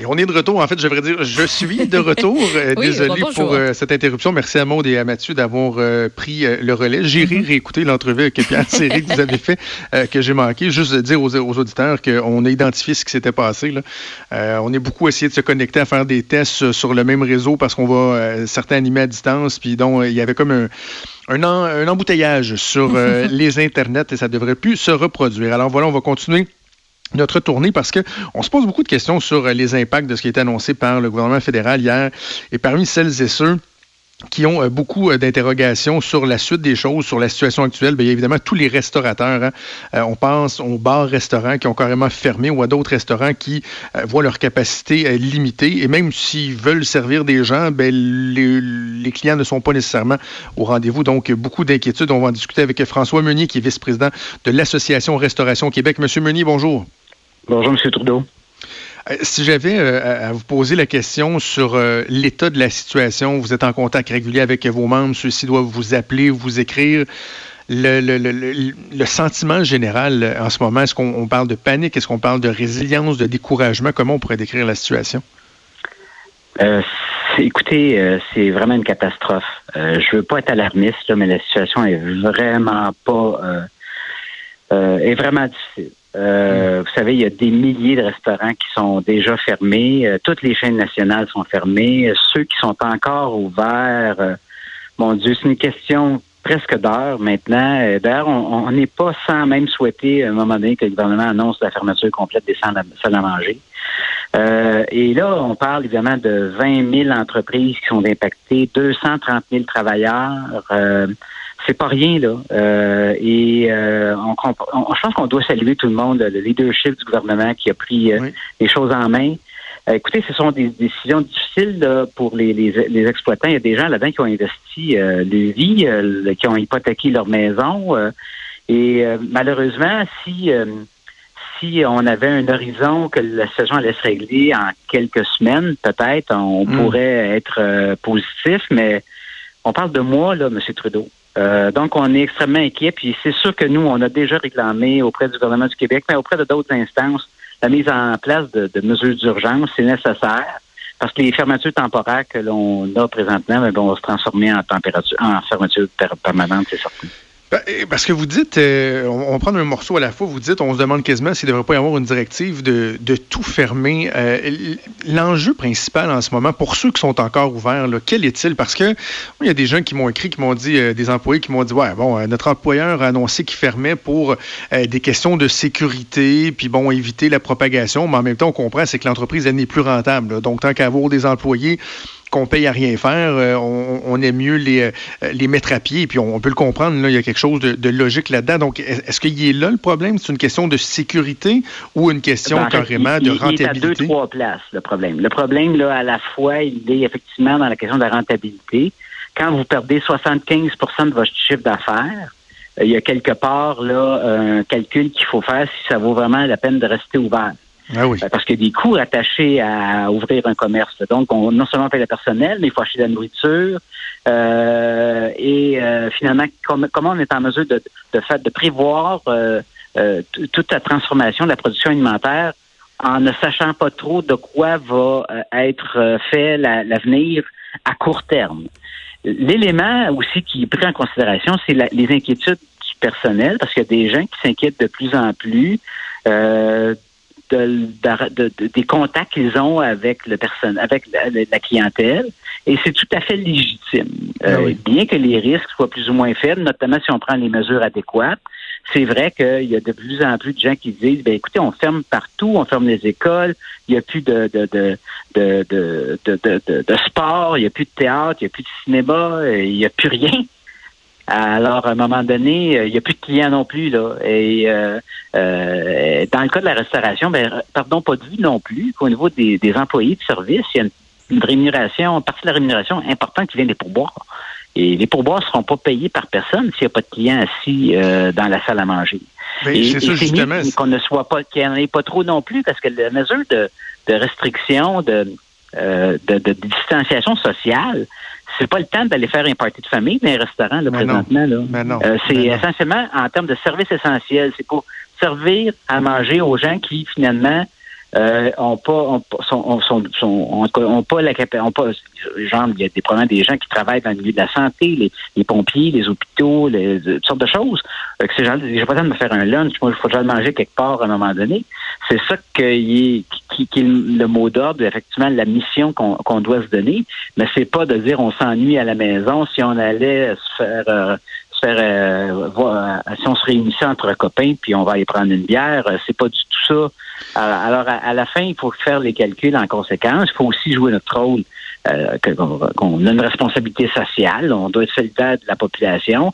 Et on est de retour. En fait, je devrais dire, je suis de retour. Euh, désolé pour euh, cette interruption. Merci à Maud et à Mathieu d'avoir euh, pris le relais. J'irai mm-hmm. réécouter l'entrevue avec Pierre Série que vous avez fait, que j'ai manqué. Juste dire aux, auditeurs qu'on a identifié ce qui s'était passé. Là. on est beaucoup essayé de se connecter à faire des tests sur le même réseau parce qu'on va certains animer à distance. Puis donc, il y avait comme un, un, embouteillage sur les internets et ça devrait plus se reproduire. Alors voilà, on va continuer notre tournée parce qu'on se pose beaucoup de questions sur les impacts de ce qui a été annoncé par le gouvernement fédéral hier. Et parmi celles et ceux qui ont euh, beaucoup euh, d'interrogations sur la suite des choses, sur la situation actuelle. Bien, évidemment, tous les restaurateurs, hein. euh, on pense aux bars-restaurants qui ont carrément fermé ou à d'autres restaurants qui voient leur capacité limitée. Et même s'ils veulent servir des gens, bien, les, les, clients ne sont pas nécessairement au rendez-vous. Donc, beaucoup d'inquiétudes. On va en discuter avec François Meunier, qui est vice-président de l'Association Restauration Québec. Monsieur Meunier, bonjour. Bonjour, M. Trudeau. Euh, si j'avais euh, à vous poser la question sur euh, l'état de la situation, vous êtes en contact régulier avec vos membres, ceux-ci doivent vous appeler, vous écrire. Le, sentiment général en ce moment, est-ce qu'on parle de panique, est-ce qu'on parle de résilience, de découragement? Comment on pourrait décrire la situation? écoutez, c'est vraiment une catastrophe. je veux pas être alarmiste, mais la situation est vraiment pas est vraiment difficile. Euh, vous savez, il y a des milliers de restaurants qui sont déjà fermés. Euh, toutes les chaînes nationales sont fermées. Euh, ceux qui sont encore ouverts, mon Dieu, c'est une question presque d'heure maintenant. D'ailleurs, on n'est pas sans même souhaiter à un moment donné que le gouvernement annonce la fermeture complète des salles à, manger. et là, on parle évidemment de 20 000 entreprises qui sont impactées, 230 000 travailleurs c'est pas rien là. Euh, et euh, on, on, je pense qu'on doit saluer tout le monde, le leadership du gouvernement qui a pris euh, les choses en main. écoutez, ce sont des, décisions difficiles là, pour les, les, les, exploitants. Il y a des gens là-dedans qui ont investi euh, leur vie, qui ont hypothéqué leur maison. et malheureusement, si si on avait un horizon que la saison allait se régler en quelques semaines, peut-être, on hmm. pourrait être positif, mais on parle de mois, là, M. Trudeau. Euh, donc, on est extrêmement inquiet. Puis c'est sûr que nous, on a déjà réclamé auprès du gouvernement du Québec, mais auprès de d'autres instances, la mise en place de, mesures d'urgence, c'est nécessaire. Parce que les fermetures temporaires que l'on a présentement ben, vont se transformer en température, en fermeture permanente, c'est certain. Eh, parce que vous dites, euh, on, va prendre un morceau à la fois, vous dites, on se demande quasiment s'il ne devrait pas y avoir une directive de, tout fermer. Euh, l'enjeu principal en ce moment, pour ceux qui sont encore ouverts, quel est-il? Parce que il y a des gens qui m'ont écrit, qui m'ont dit, euh, des employés qui m'ont dit, ouais, bon, notre employeur a annoncé qu'il fermait pour des questions de sécurité, puis bon, éviter la propagation, mais en même temps, on comprend, c'est que l'entreprise, elle n'est plus rentable. Donc, tant qu'à avoir des employés, qu'on paye à rien faire, euh, on, aime mieux les, euh, les mettre à pied. Et puis on, peut le comprendre, là, il y a quelque chose de, logique là-dedans. Donc, est-ce qu'il y est là le problème? C'est une question de sécurité ou une question ben, carrément de rentabilité? Il est à deux, trois places, le problème. Le problème, là, à la fois, il est effectivement dans la question de la rentabilité. Quand vous perdez 75% de votre chiffre d'affaires, euh, il y a quelque part là un calcul qu'il faut faire si ça vaut vraiment la peine de rester ouvert. Ah oui. Euh, parce qu'il y a des coûts attachés à ouvrir un commerce. Donc, on, non seulement paye le personnel, mais il faut acheter de la nourriture. Euh, et euh, finalement, comment on est en mesure de, de, faire, de prévoir toute la transformation de la production alimentaire en ne sachant pas trop de quoi va être fait l'avenir à court terme? L'élément aussi qui est pris en considération, c'est les inquiétudes du personnel, parce qu'il y a des gens qui s'inquiètent de plus en plus euh, de, des contacts qu'ils ont avec le person, avec la, clientèle. Et c'est tout à fait légitime. Euh, ah bien que les risques soient plus ou moins faibles, notamment si on prend les mesures adéquates, c'est vrai qu'il y a de plus en plus de gens qui disent ben écoutez, on ferme partout, on ferme les écoles, il n'y a plus de de, de, de, de, de sport, il n'y a plus de théâtre, il n'y a plus de cinéma, il n'y a plus rien. Alors, à un moment donné, euh, il n'y a plus de clients non plus. Là. Et euh, euh, dans le cas de la restauration, ben, pardon, pas de vue non plus qu'au niveau des, employés de service, il y a une, rémunération, une partie de la rémunération importante qui vient des pourboires. Et les pourboires ne seront pas payés par personne s'il n'y a pas de clients assis dans la salle à manger. c'est ça, justement. Qu'on ne soit pas, qu'il n'y en ait pas trop non plus, parce que la mesure de, de restriction, de, de, de, distanciation sociale, c'est pas le temps d'aller faire un party de famille dans un restaurant là, présentement. Là. Euh, c'est essentiellement en termes de services essentiels. C'est pour servir à manger aux gens qui, finalement, euh, ont pas, ont, sont, sont, sont, ont, pas la ont pas, genre, il y a des problèmes des gens qui travaillent dans le milieu de la santé, les, les pompiers, les hôpitaux, les, toutes sortes de choses. Euh, que ces gens, j'ai pas besoin de me faire un lunch, moi, il faut déjà le manger quelque part à un moment donné. C'est ça qui, qui, qui, le mot d'ordre, effectivement, la mission qu'on doit se donner. Mais c'est pas de dire on s'ennuie à la maison si on allait se faire euh, euh, voir, euh, si on se réunissait entre copains puis on va aller prendre une bière, euh, c'est pas du tout ça. Alors, à, la fin, il faut faire les calculs en conséquence. Il faut aussi jouer notre rôle. Qu'on a une responsabilité sociale, on doit être solidaire de la population.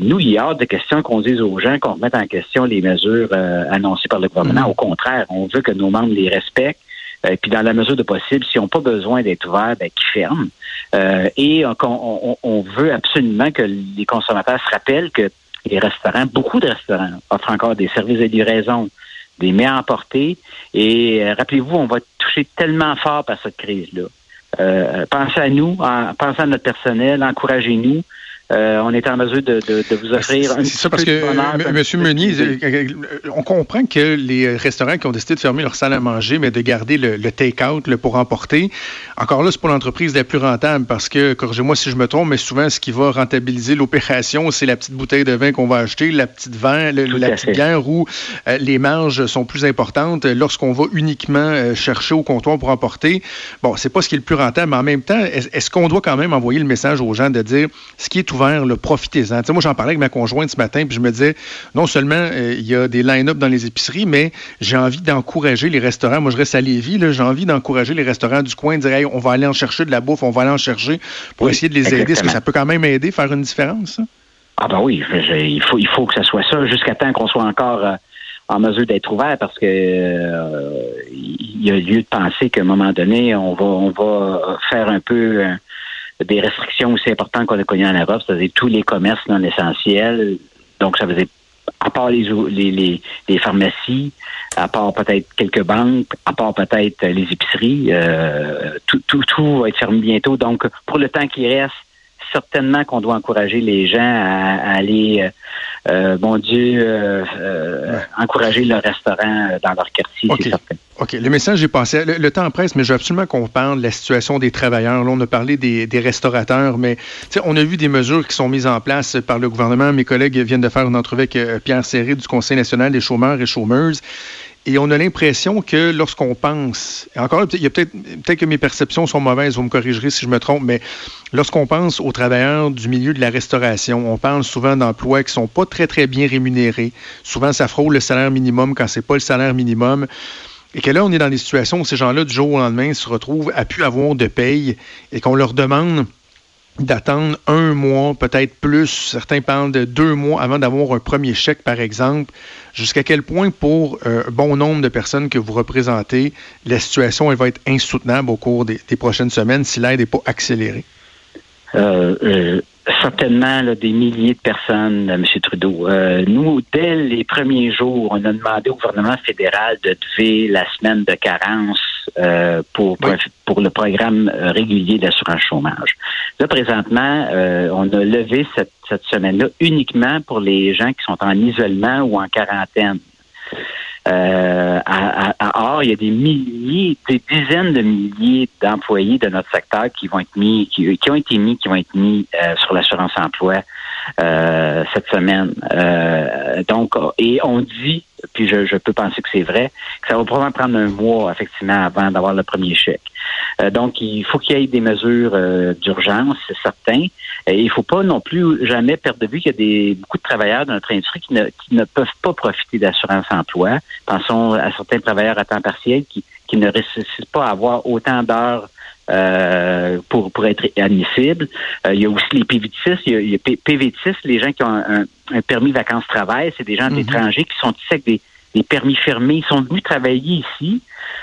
nous, il y a hors de question qu'on dise aux gens qu'on remette en question les mesures annoncées par le gouvernement. Mm-hmm. Au contraire, on veut que nos membres les respectent. Euh, puis dans la mesure de possible, s'ils n'ont pas besoin d'être ouverts, ben, qu'ils ferment. Euh, et on, on, veut absolument que les consommateurs se rappellent que les restaurants, beaucoup de restaurants, offrent encore des services de livraison, des mets à emporter. Et euh, rappelez-vous, on va toucher tellement fort par cette crise-là. Euh, pensez à nous, pensez à notre personnel, encouragez-nous. Euh, on est en mesure de, vous offrir un C'est ça, parce que, M. Meunier, euh, on comprend que les restaurants qui ont décidé de fermer leur salle à manger, mais de garder le, take-out pour emporter, encore là, c'est pour l'entreprise la plus rentable parce que, corrigez-moi si je me trompe, mais souvent, ce qui va rentabiliser l'opération, c'est la petite bouteille de vin qu'on va acheter, la petite vin, la petite bière où euh, les marges sont plus importantes lorsqu'on va uniquement chercher au comptoir pour emporter. Bon, c'est pas ce qui est le plus rentable, mais en même temps, est-ce qu'on doit quand même envoyer le message aux gens de dire ce qui est ouvert, profitez-en. moi, j'en parlais avec ma conjointe ce matin, puis je me disais, non seulement euh, il y a des line-up dans les épiceries, mais j'ai envie d'encourager les restaurants. Moi, je reste à Lévis, j'ai envie d'encourager les restaurants du coin, de dire, hey, on va aller en chercher de la bouffe, on va aller en chercher pour essayer de les aider. Est-ce que ça peut quand même aider, faire une différence? Ah ben oui, il faut, il faut que ce soit ça jusqu'à temps qu'on soit encore euh, en mesure d'être ouvert parce que euh, il y a lieu de penser qu'à un moment donné, on va on va faire un peu des restrictions aussi importantes qu'on a connues en Europe, c'est-à-dire tous les commerces non essentiels. Donc, ça faisait à part les, les, les, pharmacies, à part peut-être quelques banques, à part peut-être les épiceries, euh, tout, tout, tout va être fermé bientôt. Donc, pour le temps qui reste, certainement qu'on doit encourager les gens à, aller, euh, euh, bon Dieu, euh, encourager le restaurant dans leur quartier, c'est certain. OK. Le message est passé. Le, temps presse, mais je veux absolument qu'on parle de la situation des travailleurs. Là, on a parlé des, des restaurateurs, mais on a vu des mesures qui sont mises en place par le gouvernement. Mes collègues viennent de faire une entrevue avec Pierre Serré du Conseil national des chômeurs et chômeuses. Et on a l'impression que lorsqu'on pense, encore, il y a peut-être peut-être que mes perceptions sont mauvaises, vous me corrigerez si je me trompe, mais lorsqu'on pense aux travailleurs du milieu de la restauration, on parle souvent d'emplois qui sont pas très très bien rémunérés. Souvent, ça frôle le salaire minimum quand c'est pas le salaire minimum. Et que là, on est dans des situations où ces gens-là, du jour au lendemain, se retrouvent à plus avoir de paye et qu'on leur demande d'attendre un mois, peut-être plus. Certains parlent de deux mois avant d'avoir un premier chèque, par exemple. Jusqu'à quel point, pour euh, bon nombre de personnes que vous représentez, la situation elle va être insoutenable au cours des, prochaines semaines si l'aide n'est pas accélérée? Euh, euh, certainement des milliers de personnes, M. Trudeau. nous, dès les premiers jours, on a demandé au gouvernement fédéral de lever la semaine de carence euh, pour, pour le programme euh, régulier d'assurance chômage. Là, présentement, euh, on a levé cette, cette semaine-là uniquement pour les gens qui sont en isolement ou en quarantaine. Euh, à, à, or, il y a des milliers, des dizaines de milliers d'employés de notre secteur qui vont être mis, qui, qui ont été mis, qui vont être mis sur l'assurance emploi euh, cette semaine. Euh, donc, et on dit, puis je, je peux penser que c'est vrai, que ça va probablement prendre un mois, effectivement, avant d'avoir le premier chèque. Euh, donc, il faut qu'il y ait des mesures d'urgence, c'est certain. Et il ne faut pas non plus jamais perdre de vue qu'il y a des, beaucoup de travailleurs dans notre industrie qui ne, qui ne peuvent pas profiter d'assurance emploi. Pensons à certains travailleurs à temps partiel qui, qui ne réussissent pas à avoir autant d'heures euh, pour, pour être admissible. Euh, il y a aussi les PV6. Il y a, PV6, les gens qui ont un, permis vacances-travail, c'est des gens mhm. étrangers qui sont ici avec des, des, permis fermés. Ils sont venus travailler ici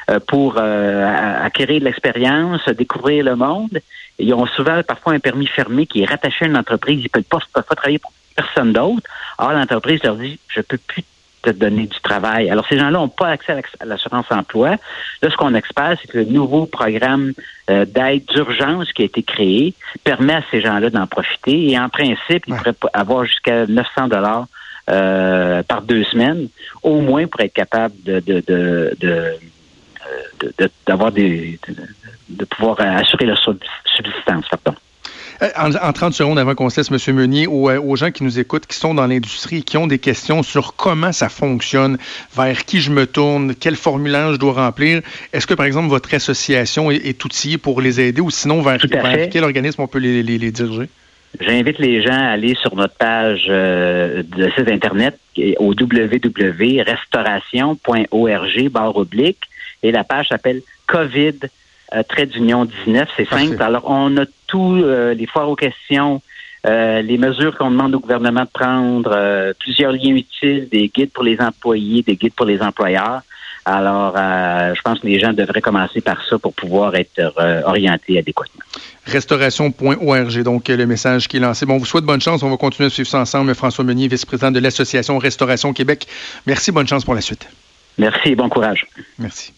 euh, pour acquérir de l'expérience, découvrir le monde. Et ils ont souvent parfois un permis fermé qui est rattaché à une entreprise. Ils ne peuvent pas, peuvent pas travailler pour personne d'autre. Alors l'entreprise leur dit, je peux plus te donner du travail. Alors, ces gens-là n'ont pas accès à l'assurance emploi. Là, ce qu'on espère, c'est que le nouveau programme euh, d'aide d'urgence qui a été créé permet à ces gens-là d'en profiter. Et en principe, ils pourraient avoir jusqu'à 900 dollars euh, par deux semaines, au moins pour être capable de, de, de, d'avoir des de, pouvoir assurer leur subsistance. Pardon. Euh, en, 30 secondes avant qu'on cesse, M. Meunier, aux, aux, gens qui nous écoutent, qui sont dans l'industrie et qui ont des questions sur comment ça fonctionne, vers qui je me tourne, quel formulaire je dois remplir, est-ce que, par exemple, votre association est, outillée pour les aider ou sinon, vers, quel organisme on peut les, diriger? J'invite les gens à aller sur notre page euh, de site Internet au www.restauration.org barre oblique et la page s'appelle COVID euh, trait d'union 19. C'est simple. Alors, on a euh, les foires aux questions, euh, les mesures qu'on demande au gouvernement de prendre, plusieurs liens utiles, des guides pour les employés, des guides pour les employeurs. Alors, je pense que les gens devraient commencer par ça pour pouvoir être orientés adéquatement. Restauration.org, donc le message qui est lancé. Bon, on vous souhaite bonne chance. On va continuer à suivre ça ensemble. François Meunier, vice-président de l'Association Restauration Québec. Merci, bonne chance pour la suite. Merci et bon courage. Merci.